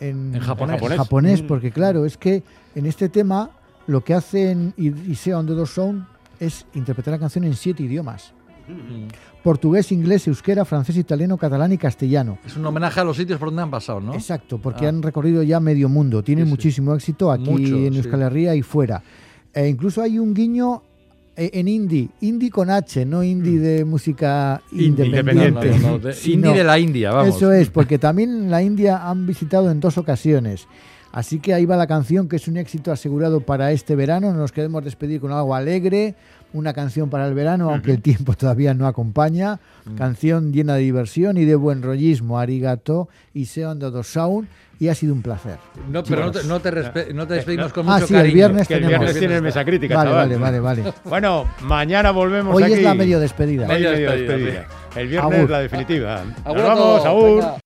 en, En japonés. en japonés, Mm. porque claro, es que en este tema lo que hacen I- Iseo and the Sound es interpretar la canción en siete idiomas. Mm. Portugués, inglés, euskera, francés, italiano, catalán y castellano. Es un homenaje a los sitios por donde han pasado, ¿no? Exacto, porque Ah. han recorrido ya medio mundo. Tienen Sí, sí. muchísimo éxito aquí Mucho, en. Euskal Herria y fuera. E incluso hay un guiño en indie, indie con H, no indie de música Indie, independiente. no, no, no, de- sino- indie de la India, vamos. Eso es, porque también en la India han visitado en dos ocasiones. Así que ahí va la canción, que es un éxito asegurado para este verano. Nos queremos despedir con algo alegre, una canción para el verano, aunque el tiempo todavía no acompaña. Mm. Canción llena de diversión y de buen rollismo. Arigato y Seon do Sound. Y ha sido un placer. No, pero no te, no te, respe- no te despedimos con Ah, mucho sí, el viernes Que el tenemos. viernes tienes mesa crítica, Vale, chaval. vale, vale, vale. Bueno, mañana volvemos Hoy aquí. es la medio despedida. Hoy Medio medio despedida, despedida. El viernes Agur. la definitiva. Nos vamos, venga.